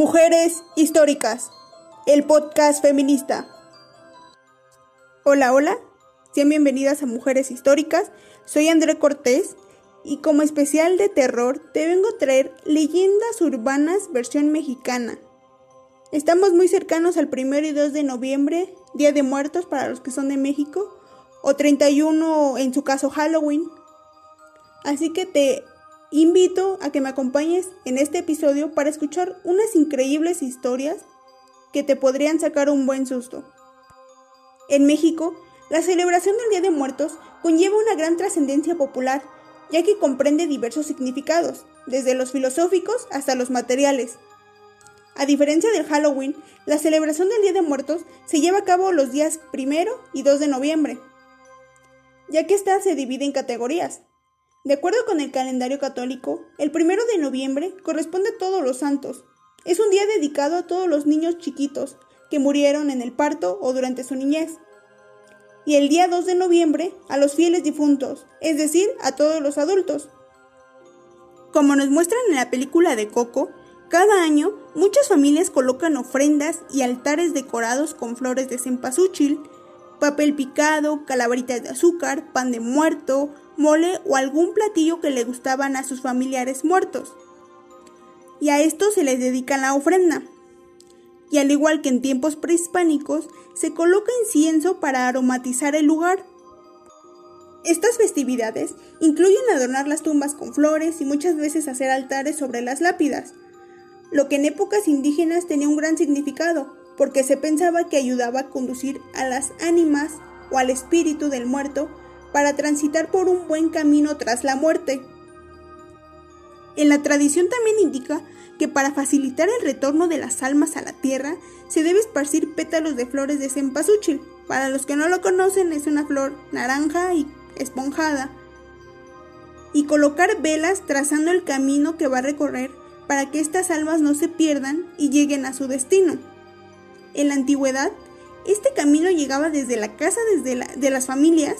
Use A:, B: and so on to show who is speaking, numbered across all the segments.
A: Mujeres Históricas, el podcast feminista. Hola, hola, sean bienvenidas a Mujeres Históricas. Soy André Cortés y como especial de terror te vengo a traer leyendas urbanas versión mexicana. Estamos muy cercanos al 1 y 2 de noviembre, Día de Muertos para los que son de México, o 31 en su caso Halloween. Así que te invito a que me acompañes en este episodio para escuchar unas increíbles historias que te podrían sacar un buen susto. En México, la celebración del Día de Muertos conlleva una gran trascendencia popular, ya que comprende diversos significados, desde los filosóficos hasta los materiales. A diferencia del Halloween, la celebración del Día de Muertos se lleva a cabo los días primero y 2 de noviembre, ya que ésta se divide en categorías. De acuerdo con el calendario católico, el primero de noviembre corresponde a todos los santos. Es un día dedicado a todos los niños chiquitos que murieron en el parto o durante su niñez y el día 2 de noviembre a los fieles difuntos, es decir, a todos los adultos. Como nos muestran en la película de Coco, cada año muchas familias colocan ofrendas y altares decorados con flores de cempasúchil, papel picado, calaveritas de azúcar, pan de muerto, mole o algún platillo que le gustaban a sus familiares muertos. Y a esto se les dedica la ofrenda y al igual que en tiempos prehispánicos, se coloca incienso para aromatizar el lugar. Estas festividades incluyen adornar las tumbas con flores y muchas veces hacer altares sobre las lápidas, lo que en épocas indígenas tenía un gran significado, porque se pensaba que ayudaba a conducir a las ánimas o al espíritu del muerto para transitar por un buen camino tras la muerte. En la tradición también indica que para facilitar el retorno de las almas a la tierra se debe esparcir pétalos de flores de cempasúchil. Para los que no lo conocen es una flor naranja y esponjada. Y colocar velas trazando el camino que va a recorrer para que estas almas no se pierdan y lleguen a su destino. En la antigüedad, este camino llegaba desde la casa de las familias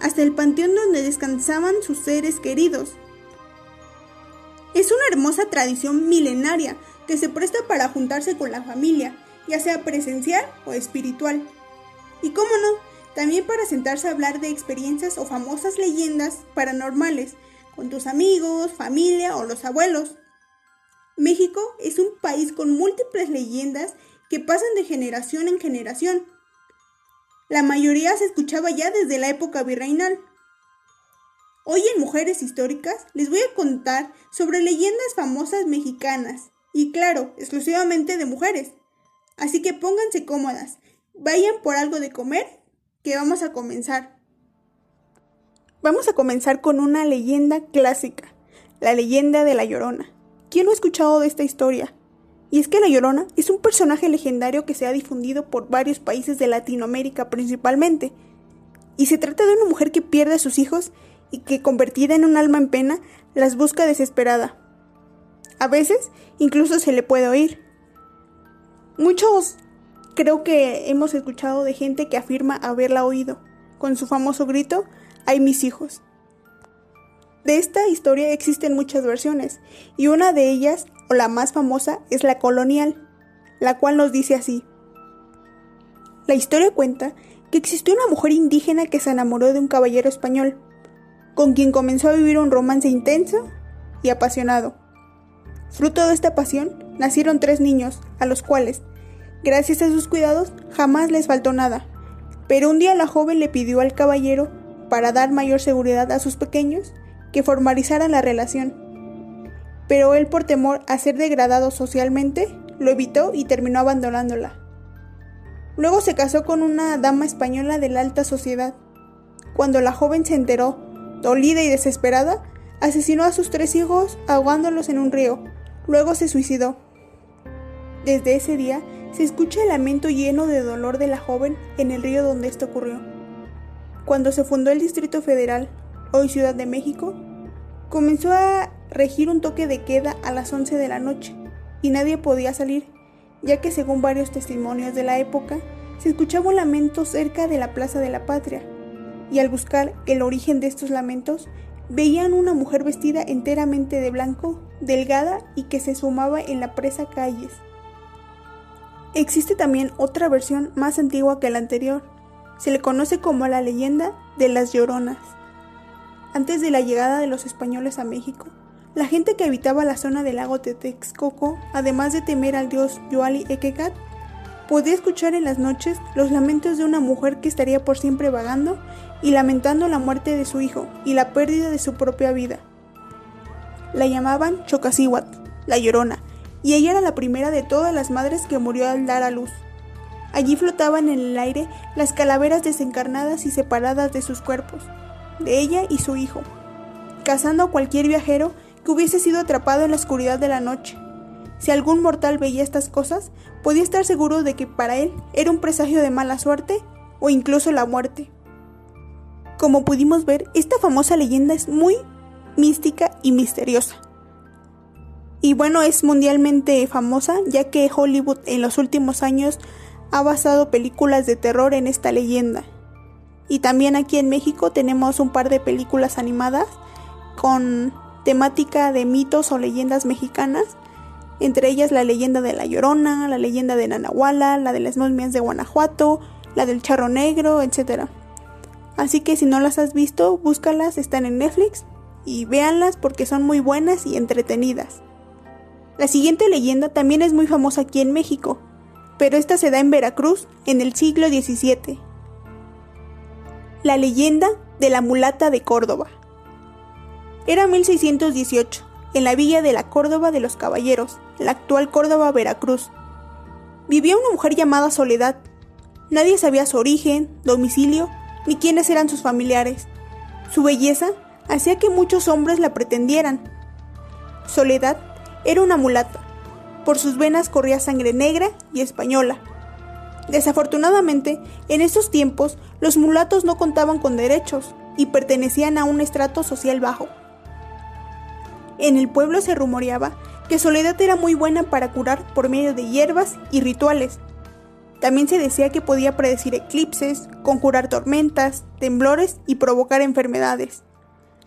A: hasta el panteón donde descansaban sus seres queridos, es una hermosa tradición milenaria que se presta para juntarse con la familia, ya sea presencial o espiritual. Y cómo no, también para sentarse a hablar de experiencias o famosas leyendas paranormales con tus amigos, familia o los abuelos. México es un país con múltiples leyendas que pasan de generación en generación. La mayoría se escuchaba ya desde la época virreinal. Hoy en Mujeres Históricas les voy a contar sobre leyendas famosas mexicanas y claro, exclusivamente de mujeres. Así que pónganse cómodas, vayan por algo de comer, que vamos a comenzar. Vamos a comenzar con una leyenda clásica, la leyenda de La Llorona. ¿Quién no ha escuchado de esta historia? Y es que La Llorona es un personaje legendario que se ha difundido por varios países de Latinoamérica principalmente. Y se trata de una mujer que pierde a sus hijos y que convertida en un alma en pena las busca desesperada. A veces incluso se le puede oír. Muchos creo que hemos escuchado de gente que afirma haberla oído, con su famoso grito, ¡ay mis hijos! De esta historia existen muchas versiones, y una de ellas, o la más famosa, es la colonial, la cual nos dice así. La historia cuenta que existió una mujer indígena que se enamoró de un caballero español, con quien comenzó a vivir un romance intenso y apasionado. Fruto de esta pasión nacieron tres niños, a los cuales, gracias a sus cuidados, jamás les faltó nada. Pero un día la joven le pidió al caballero, para dar mayor seguridad a sus pequeños, que formalizaran la relación. Pero él, por temor a ser degradado socialmente, lo evitó y terminó abandonándola. Luego se casó con una dama española de la alta sociedad. Cuando la joven se enteró dolida y desesperada, asesinó a sus tres hijos ahogándolos en un río. Luego se suicidó. Desde ese día se escucha el lamento lleno de dolor de la joven en el río donde esto ocurrió. Cuando se fundó el Distrito Federal, hoy Ciudad de México, comenzó a regir un toque de queda a las 11 de la noche y nadie podía salir, ya que según varios testimonios de la época, se escuchaba un lamento cerca de la Plaza de la Patria, y al buscar el origen de estos lamentos, veían una mujer vestida enteramente de blanco, delgada y que se sumaba en la presa calles. Existe también otra versión más antigua que la anterior. Se le conoce como la leyenda de las Lloronas. Antes de la llegada de los españoles a México, la gente que habitaba la zona del lago de Texcoco, además de temer al dios Yoali Ekekat, podía escuchar en las noches los lamentos de una mujer que estaría por siempre vagando y lamentando la muerte de su hijo y la pérdida de su propia vida. La llamaban Chocasihuat, la Llorona, y ella era la primera de todas las madres que murió al dar a luz. Allí flotaban en el aire las calaveras desencarnadas y separadas de sus cuerpos, de ella y su hijo, cazando a cualquier viajero que hubiese sido atrapado en la oscuridad de la noche. Si algún mortal veía estas cosas, podía estar seguro de que para él era un presagio de mala suerte o incluso la muerte. Como pudimos ver, esta famosa leyenda es muy mística y misteriosa. Y bueno, es mundialmente famosa ya que Hollywood en los últimos años ha basado películas de terror en esta leyenda. Y también aquí en México tenemos un par de películas animadas con temática de mitos o leyendas mexicanas, entre ellas la leyenda de La Llorona, la leyenda de Nanahuala, la de las momias de Guanajuato, la del Charro Negro, etc. Así que si no las has visto, búscalas, están en Netflix y véanlas porque son muy buenas y entretenidas. La siguiente leyenda también es muy famosa aquí en México, pero esta se da en Veracruz en el siglo XVII. La leyenda de la mulata de Córdoba. Era 1618, en la villa de la Córdoba de los Caballeros, la actual Córdoba, Veracruz. Vivía una mujer llamada Soledad. Nadie sabía su origen, domicilio ni quiénes eran sus familiares. Su belleza hacía que muchos hombres la pretendieran. Soledad era una mulata. Por sus venas corría sangre negra y española. Desafortunadamente, en esos tiempos los mulatos no contaban con derechos y pertenecían a un estrato social bajo. En el pueblo se rumoreaba que Soledad era muy buena para curar por medio de hierbas y rituales, también se decía que podía predecir eclipses, conjurar tormentas, temblores y provocar enfermedades.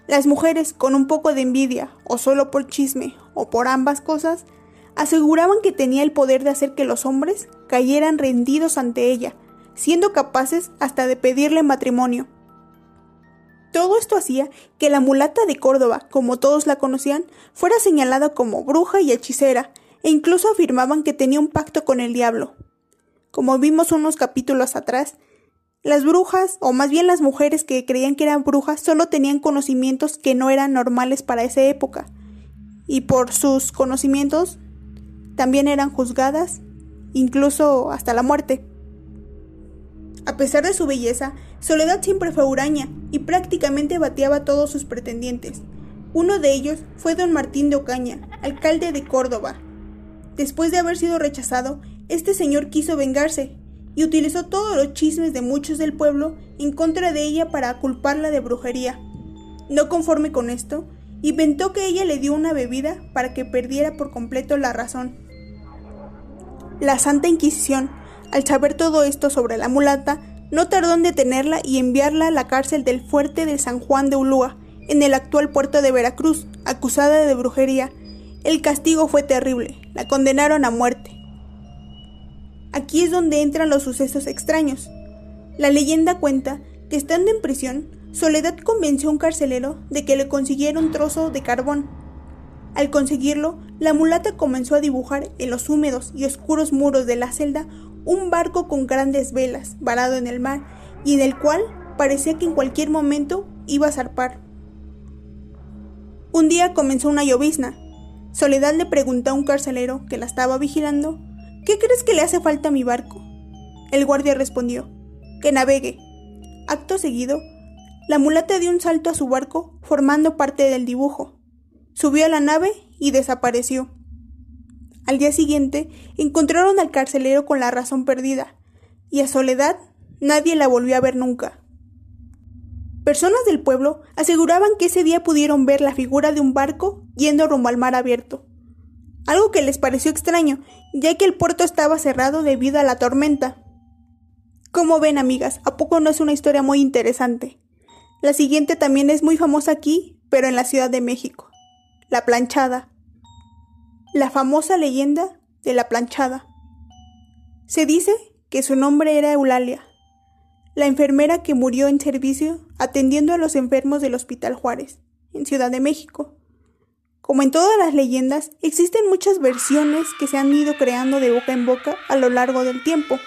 A: Las mujeres, con un poco de envidia, o solo por chisme, o por ambas cosas, aseguraban que tenía el poder de hacer que los hombres cayeran rendidos ante ella, siendo capaces hasta de pedirle matrimonio. Todo esto hacía que la mulata de Córdoba, como todos la conocían, fuera señalada como bruja y hechicera, e incluso afirmaban que tenía un pacto con el diablo. Como vimos unos capítulos atrás, las brujas, o más bien las mujeres que creían que eran brujas, solo tenían conocimientos que no eran normales para esa época, y por sus conocimientos también eran juzgadas, incluso hasta la muerte. A pesar de su belleza, Soledad siempre fue huraña y prácticamente bateaba a todos sus pretendientes. Uno de ellos fue don Martín de Ocaña, alcalde de Córdoba. Después de haber sido rechazado, este señor quiso vengarse y utilizó todos los chismes de muchos del pueblo en contra de ella para culparla de brujería. No conforme con esto, inventó que ella le dio una bebida para que perdiera por completo la razón. La Santa Inquisición, al saber todo esto sobre la mulata, no tardó en detenerla y enviarla a la cárcel del fuerte de San Juan de Ulúa, en el actual puerto de Veracruz, acusada de brujería. El castigo fue terrible, la condenaron a muerte. Aquí es donde entran los sucesos extraños. La leyenda cuenta que estando en prisión, Soledad convenció a un carcelero de que le consiguiera un trozo de carbón. Al conseguirlo, la mulata comenzó a dibujar en los húmedos y oscuros muros de la celda un barco con grandes velas, varado en el mar, y en el cual parecía que en cualquier momento iba a zarpar. Un día comenzó una llovizna. Soledad le preguntó a un carcelero que la estaba vigilando ¿Qué crees que le hace falta a mi barco? El guardia respondió, que navegue. Acto seguido, la mulata dio un salto a su barco, formando parte del dibujo. Subió a la nave y desapareció. Al día siguiente, encontraron al carcelero con la razón perdida, y a Soledad nadie la volvió a ver nunca. Personas del pueblo aseguraban que ese día pudieron ver la figura de un barco yendo rumbo al mar abierto algo que les pareció extraño, ya que el puerto estaba cerrado debido a la tormenta. Como ven, amigas, ¿a poco no es una historia muy interesante? La siguiente también es muy famosa aquí, pero en la Ciudad de México. La planchada. La famosa leyenda de la planchada. Se dice que su nombre era Eulalia, la enfermera que murió en servicio atendiendo a los enfermos del Hospital Juárez, en Ciudad de México. Como en todas las leyendas, existen muchas versiones que se han ido creando de boca en boca a lo largo del tiempo.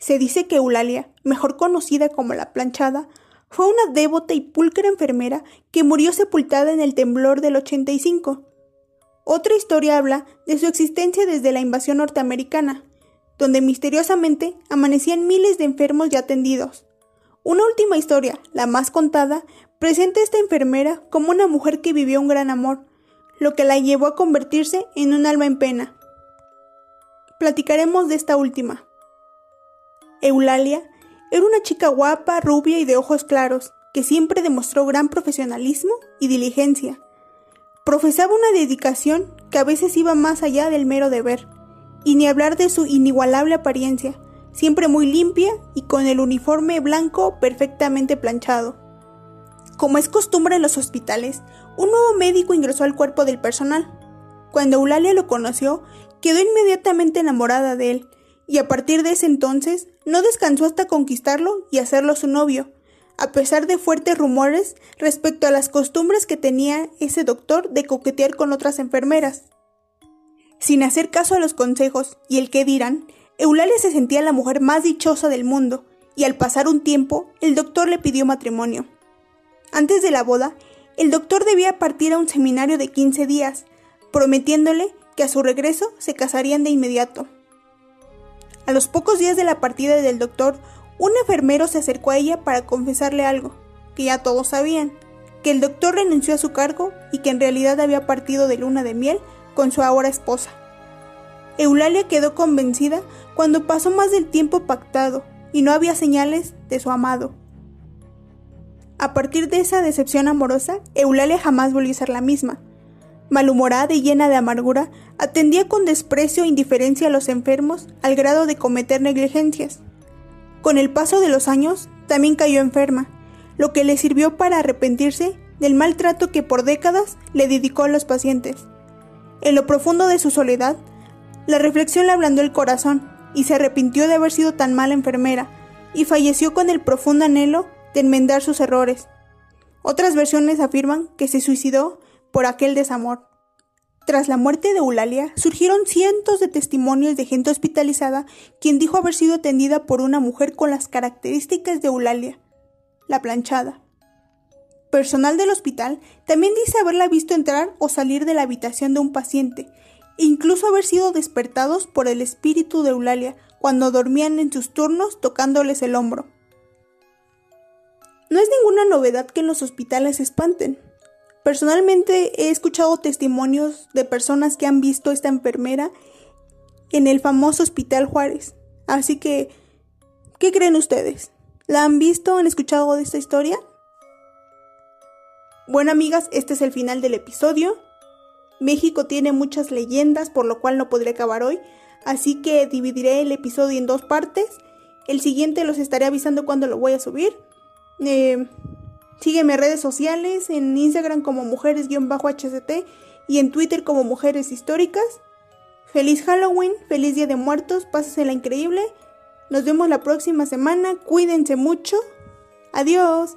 A: Se dice que Eulalia, mejor conocida como la planchada, fue una devota y pulcra enfermera que murió sepultada en el temblor del 85. Otra historia habla de su existencia desde la invasión norteamericana, donde misteriosamente amanecían miles de enfermos ya atendidos. Una última historia, la más contada, presenta a esta enfermera como una mujer que vivió un gran amor, lo que la llevó a convertirse en un alma en pena. Platicaremos de esta última. Eulalia era una chica guapa, rubia y de ojos claros, que siempre demostró gran profesionalismo y diligencia. Profesaba una dedicación que a veces iba más allá del mero deber, y ni hablar de su inigualable apariencia, siempre muy limpia y con el uniforme blanco perfectamente planchado. Como es costumbre en los hospitales, un nuevo médico ingresó al cuerpo del personal. Cuando Eulalia lo conoció, quedó inmediatamente enamorada de él, y a partir de ese entonces no descansó hasta conquistarlo y hacerlo su novio, a pesar de fuertes rumores respecto a las costumbres que tenía ese doctor de coquetear con otras enfermeras. Sin hacer caso a los consejos y el qué dirán, Eulalia se sentía la mujer más dichosa del mundo, y al pasar un tiempo, el doctor le pidió matrimonio. Antes de la boda, el doctor debía partir a un seminario de 15 días, prometiéndole que a su regreso se casarían de inmediato. A los pocos días de la partida del doctor, un enfermero se acercó a ella para confesarle algo, que ya todos sabían, que el doctor renunció a su cargo y que en realidad había partido de luna de miel con su ahora esposa. Eulalia quedó convencida cuando pasó más del tiempo pactado y no había señales de su amado. A partir de esa decepción amorosa, Eulalia jamás volvió a ser la misma. Malhumorada y llena de amargura, atendía con desprecio e indiferencia a los enfermos al grado de cometer negligencias. Con el paso de los años, también cayó enferma, lo que le sirvió para arrepentirse del maltrato que por décadas le dedicó a los pacientes. En lo profundo de su soledad, la reflexión le ablandó el corazón y se arrepintió de haber sido tan mala enfermera, y falleció con el profundo anhelo de enmendar sus errores. Otras versiones afirman que se suicidó por aquel desamor. Tras la muerte de Eulalia, surgieron cientos de testimonios de gente hospitalizada quien dijo haber sido atendida por una mujer con las características de Eulalia, la planchada. Personal del hospital también dice haberla visto entrar o salir de la habitación de un paciente, e incluso haber sido despertados por el espíritu de Eulalia cuando dormían en sus turnos tocándoles el hombro. No es ninguna novedad que en los hospitales espanten. Personalmente he escuchado testimonios de personas que han visto esta enfermera en el famoso Hospital Juárez. Así que, ¿qué creen ustedes? ¿La han visto? ¿Han escuchado de esta historia? Bueno, amigas, este es el final del episodio. México tiene muchas leyendas, por lo cual no podré acabar hoy, así que dividiré el episodio en dos partes. El siguiente los estaré avisando cuando lo voy a subir. Eh, sígueme en redes sociales, en Instagram como mujeres-hct y en Twitter como mujeres históricas. Feliz Halloween, feliz Día de Muertos, pásasela increíble. Nos vemos la próxima semana, cuídense mucho. Adiós.